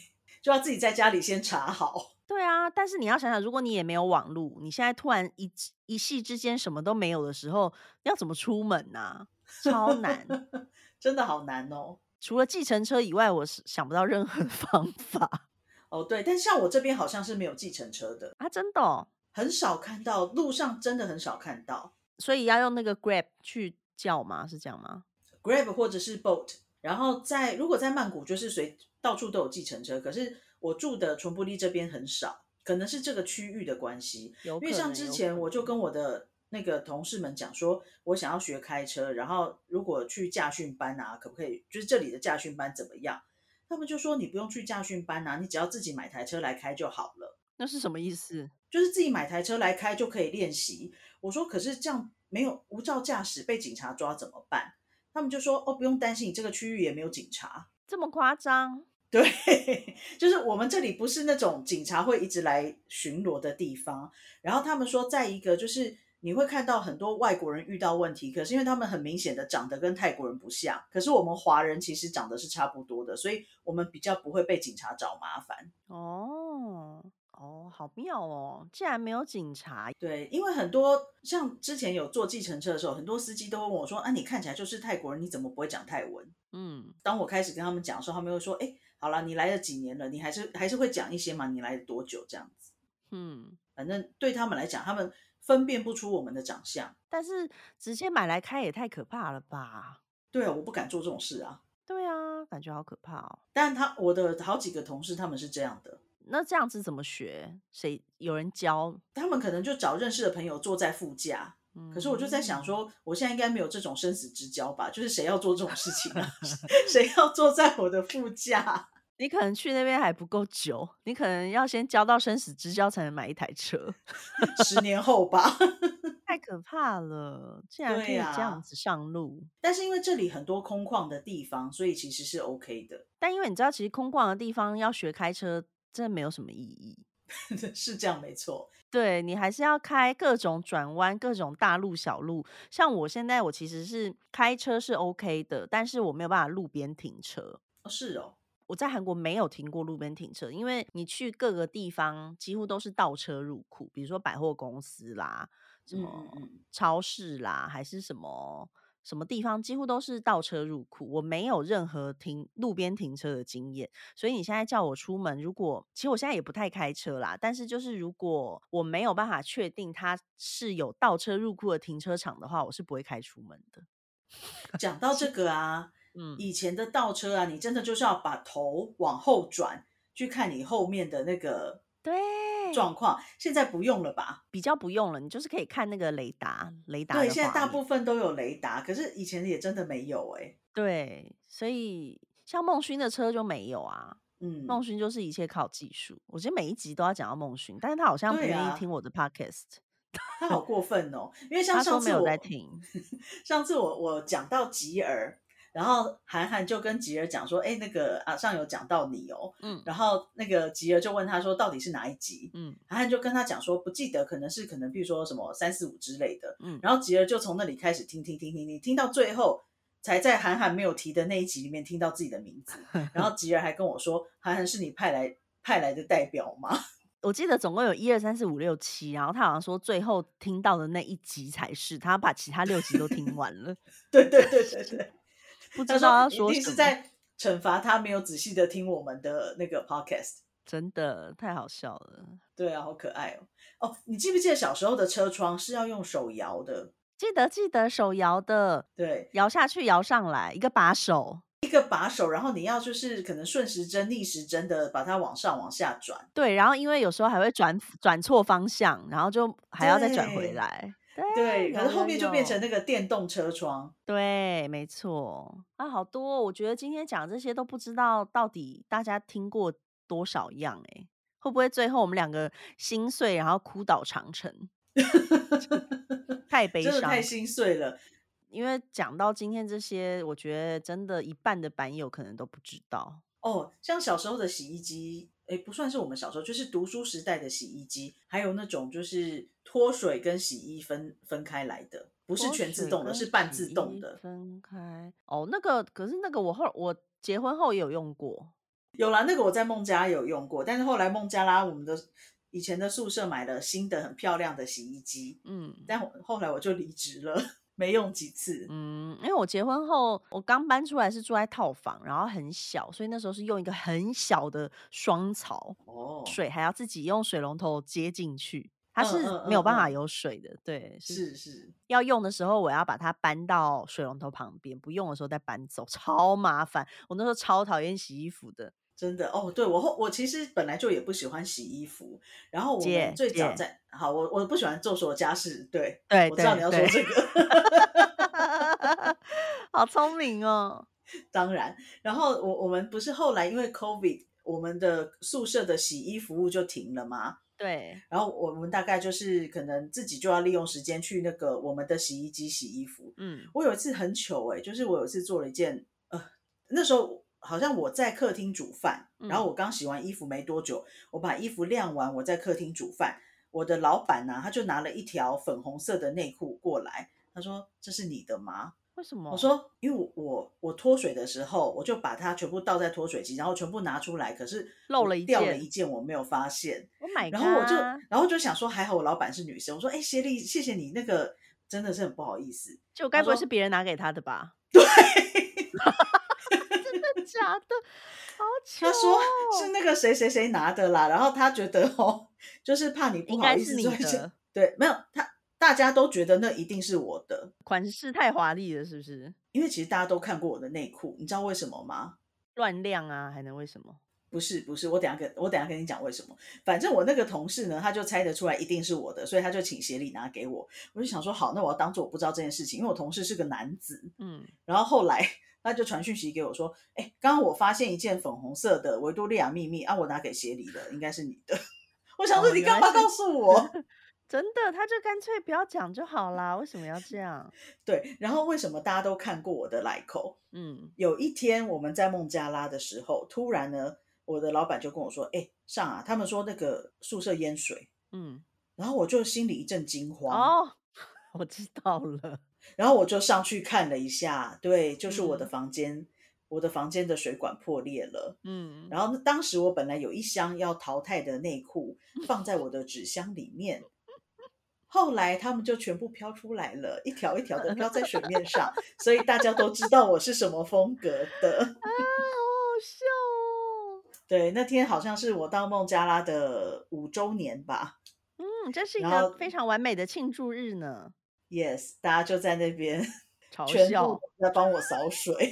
就要自己在家里先查好。对啊，但是你要想想，如果你也没有网路，你现在突然一一夕之间什么都没有的时候，要怎么出门呢？超难，真的好难哦。除了计程车以外，我是想不到任何 方法。哦，对，但像我这边好像是没有计程车的啊，真的。很少看到路上，真的很少看到，所以要用那个 Grab 去叫吗？是这样吗？Grab 或者是 Boat，然后在如果在曼谷就是随到处都有计程车，可是我住的纯布利这边很少，可能是这个区域的关系。因为像之前我就跟我的那个同事们讲说，我想要学开车，然后如果去驾训班啊，可不可以？就是这里的驾训班怎么样？他们就说你不用去驾训班啊，你只要自己买台车来开就好了。那是什么意思？就是自己买台车来开就可以练习。我说，可是这样没有无照驾驶被警察抓怎么办？他们就说，哦，不用担心，这个区域也没有警察，这么夸张？对，就是我们这里不是那种警察会一直来巡逻的地方。然后他们说，再一个就是你会看到很多外国人遇到问题，可是因为他们很明显的长得跟泰国人不像，可是我们华人其实长得是差不多的，所以我们比较不会被警察找麻烦。哦。哦，好妙哦！竟然没有警察。对，因为很多像之前有坐计程车的时候，很多司机都会问我说：“啊，你看起来就是泰国人，你怎么不会讲泰文？”嗯，当我开始跟他们讲的时候，他们会说：“哎，好了，你来了几年了？你还是还是会讲一些嘛？你来了多久？这样子。”嗯，反正对他们来讲，他们分辨不出我们的长相。但是直接买来开也太可怕了吧？对啊，我不敢做这种事啊。对啊，感觉好可怕哦。但他我的好几个同事他们是这样的。那这样子怎么学？谁有人教？他们可能就找认识的朋友坐在副驾，可是我就在想说，我现在应该没有这种生死之交吧？就是谁要做这种事情啊？谁要坐在我的副驾？你可能去那边还不够久，你可能要先交到生死之交才能买一台车。十年后吧，太可怕了，竟然可以这样子上路。但是因为这里很多空旷的地方，所以其实是 OK 的。但因为你知道，其实空旷的地方要学开车，真的没有什么意义。是这样，没错。对你还是要开各种转弯、各种大路、小路。像我现在，我其实是开车是 OK 的，但是我没有办法路边停车。是哦。我在韩国没有停过路边停车，因为你去各个地方几乎都是倒车入库，比如说百货公司啦、什么超市啦，还是什么什么地方，几乎都是倒车入库。我没有任何停路边停车的经验，所以你现在叫我出门，如果其实我现在也不太开车啦，但是就是如果我没有办法确定它是有倒车入库的停车场的话，我是不会开出门的。讲到这个啊。嗯，以前的倒车啊，你真的就是要把头往后转去看你后面的那个对状况。现在不用了吧？比较不用了，你就是可以看那个雷达，雷达。对，现在大部分都有雷达，可是以前也真的没有哎。对，所以像孟勋的车就没有啊。嗯，孟勋就是一切靠技术。我觉得每一集都要讲到孟勋，但是他好像不愿意听我的 podcast，他好过分哦。因为 像 上次我上次我我讲到吉尔。然后韩寒就跟吉儿讲说：“哎，那个啊上有讲到你哦。”嗯，然后那个吉儿就问他说：“到底是哪一集？”嗯，韩寒就跟他讲说：“不记得，可能是可能，比如说什么三四五之类的。”嗯，然后吉儿就从那里开始听听听听听，听到最后才在韩寒没有提的那一集里面听到自己的名字。然后吉儿还跟我说：“韩寒是你派来派来的代表吗？” 我记得总共有一二三四五六七，然后他好像说最后听到的那一集才是他把其他六集都听完了。对对对对对。不知道要说什么，一定是在惩罚他没有仔细的听我们的那个 podcast，真的太好笑了。对啊，好可爱哦。哦，你记不记得小时候的车窗是要用手摇的？记得记得手摇的，对，摇下去摇上来，一个把手，一个把手，然后你要就是可能顺时针、逆时针的把它往上往下转。对，然后因为有时候还会转转错方向，然后就还要再转回来。对，可是后面就变成那个电动车窗。对，没错啊，好多。我觉得今天讲这些都不知道到底大家听过多少样哎，会不会最后我们两个心碎，然后哭倒长城？太悲伤，太心碎了。因为讲到今天这些，我觉得真的一半的版友可能都不知道哦。像小时候的洗衣机。哎，不算是我们小时候，就是读书时代的洗衣机，还有那种就是脱水跟洗衣分分开来的，不是全自动的，是半自动的。分开哦，那个可是那个我后我结婚后也有用过，有啦，那个我在孟加有用过，但是后来孟加拉我们的以前的宿舍买了新的很漂亮的洗衣机，嗯，但后来我就离职了。没用几次，嗯，因为我结婚后，我刚搬出来是住在套房，然后很小，所以那时候是用一个很小的双槽，哦，水还要自己用水龙头接进去，它是没有办法有水的，对，是是，要用的时候我要把它搬到水龙头旁边，不用的时候再搬走，超麻烦，我那时候超讨厌洗衣服的。真的哦，对我后我其实本来就也不喜欢洗衣服，然后我们最早在好，我我不喜欢做所有家事，对对，我知道你要说这个，好聪明哦。当然，然后我我们不是后来因为 COVID，我们的宿舍的洗衣服务就停了吗？对，然后我们大概就是可能自己就要利用时间去那个我们的洗衣机洗衣服。嗯，我有一次很糗哎，就是我有一次做了一件呃，那时候。好像我在客厅煮饭，然后我刚洗完衣服没多久，我把衣服晾完，我在客厅煮饭。我的老板呢，他就拿了一条粉红色的内裤过来，他说：“这是你的吗？”为什么？我说：“因为我我脱水的时候，我就把它全部倒在脱水机，然后全部拿出来，可是漏了一掉了一件，我没有发现。Oh my god！然后我就然后就想说，还好我老板是女生，我说：“哎，谢丽，谢谢你，那个真的是很不好意思。”就该不会是别人拿给他的吧？对。假的，好巧。他说是那个谁谁谁拿的啦，然后他觉得哦，就是怕你不好意思，对，没有他，大家都觉得那一定是我的款式太华丽了，是不是？因为其实大家都看过我的内裤，你知道为什么吗？乱亮啊，还能为什么？不是不是，我等下跟我等下跟你讲为什么。反正我那个同事呢，他就猜得出来一定是我的，所以他就请协理拿给我。我就想说，好，那我要当做我不知道这件事情，因为我同事是个男子。嗯，然后后来他就传讯息给我说，哎，刚刚我发现一件粉红色的维多利亚秘密啊，我拿给协理的，应该是你的。我想说，你干嘛告诉我？真的，他就干脆不要讲就好啦。为什么要这样？对，然后为什么大家都看过我的来口？嗯，有一天我们在孟加拉的时候，突然呢，我的老板就跟我说：“哎，上啊，他们说那个宿舍淹水。”嗯，然后我就心里一阵惊慌。哦，我知道了。然后我就上去看了一下，对，就是我的房间。我的房间的水管破裂了，嗯，然后当时我本来有一箱要淘汰的内裤放在我的纸箱里面，后来他们就全部飘出来了，一条一条的飘在水面上，所以大家都知道我是什么风格的。啊，好好笑哦！对，那天好像是我到孟加拉的五周年吧。嗯，这是一个非常完美的庆祝日呢。Yes，大家就在那边。嘲笑在帮我扫水，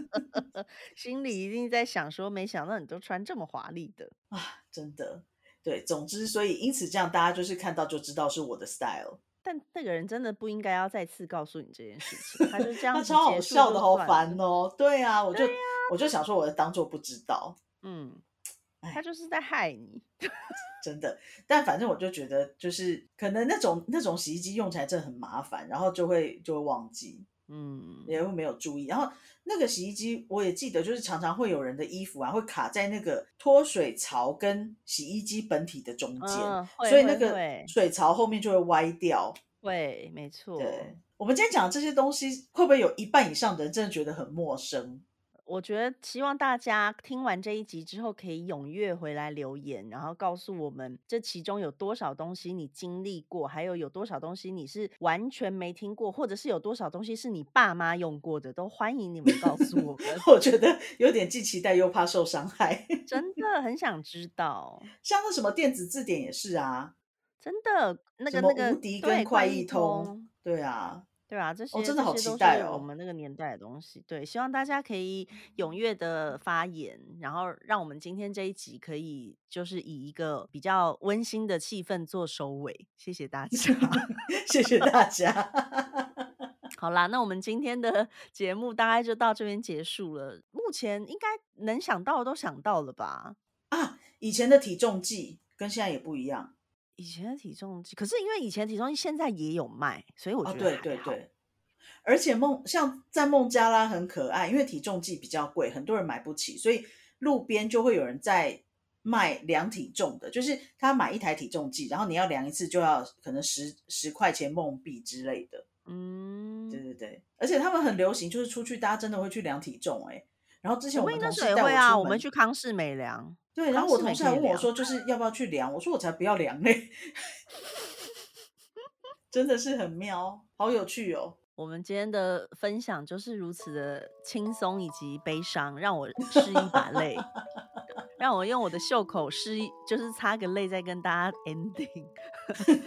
心里一定在想说：没想到你都穿这么华丽的啊！真的，对，总之，所以因此这样，大家就是看到就知道是我的 style。但那个人真的不应该要再次告诉你这件事情，他就这样，他超好笑的，好烦哦！对啊，我就我就想说，我当做不知道。嗯。他就是在害你，真的。但反正我就觉得，就是可能那种那种洗衣机用起来真的很麻烦，然后就会就会忘记，嗯，也会没有注意。然后那个洗衣机我也记得，就是常常会有人的衣服啊会卡在那个脱水槽跟洗衣机本体的中间，所以那个水槽后面就会歪掉。对，没错。对，我们今天讲这些东西，会不会有一半以上的人真的觉得很陌生？我觉得希望大家听完这一集之后，可以踊跃回来留言，然后告诉我们这其中有多少东西你经历过，还有有多少东西你是完全没听过，或者是有多少东西是你爸妈用过的，都欢迎你们告诉我们。我觉得有点既期待又怕受伤害，真的很想知道。像那什么电子字典也是啊，真的那个那个无敌跟快易通，对啊。对啊，这些真的好期待哦！我们那个年代的东西，对，希望大家可以踊跃的发言，然后让我们今天这一集可以就是以一个比较温馨的气氛做收尾。谢谢大家，谢谢大家。好啦，那我们今天的节目大概就到这边结束了。目前应该能想到的都想到了吧？啊，以前的体重计跟现在也不一样。以前的体重计，可是因为以前体重计现在也有卖，所以我觉得对对对。而且孟像在孟加拉很可爱，因为体重计比较贵，很多人买不起，所以路边就会有人在卖量体重的，就是他买一台体重计，然后你要量一次就要可能十十块钱孟币之类的。嗯，对对对。而且他们很流行，就是出去大家真的会去量体重哎。然后之前我们同事带我啊，我们去康氏美量。对，然后我同事还问我说，就是要不要去量？我说我才不要量嘞，真的是很妙，好有趣哦。我们今天的分享就是如此的轻松以及悲伤，让我 拭一把泪，让我用我的袖口拭，就是擦个泪，再跟大家 ending。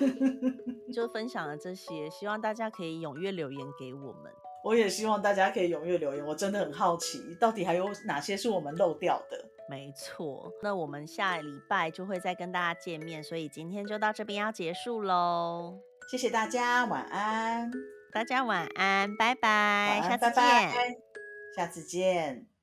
就分享了这些，希望大家可以踊跃留言给我们。我也希望大家可以踊跃留言，我真的很好奇，到底还有哪些是我们漏掉的。没错，那我们下礼拜就会再跟大家见面，所以今天就到这边要结束喽。谢谢大家，晚安。大家晚安，拜拜，下次见，下次见。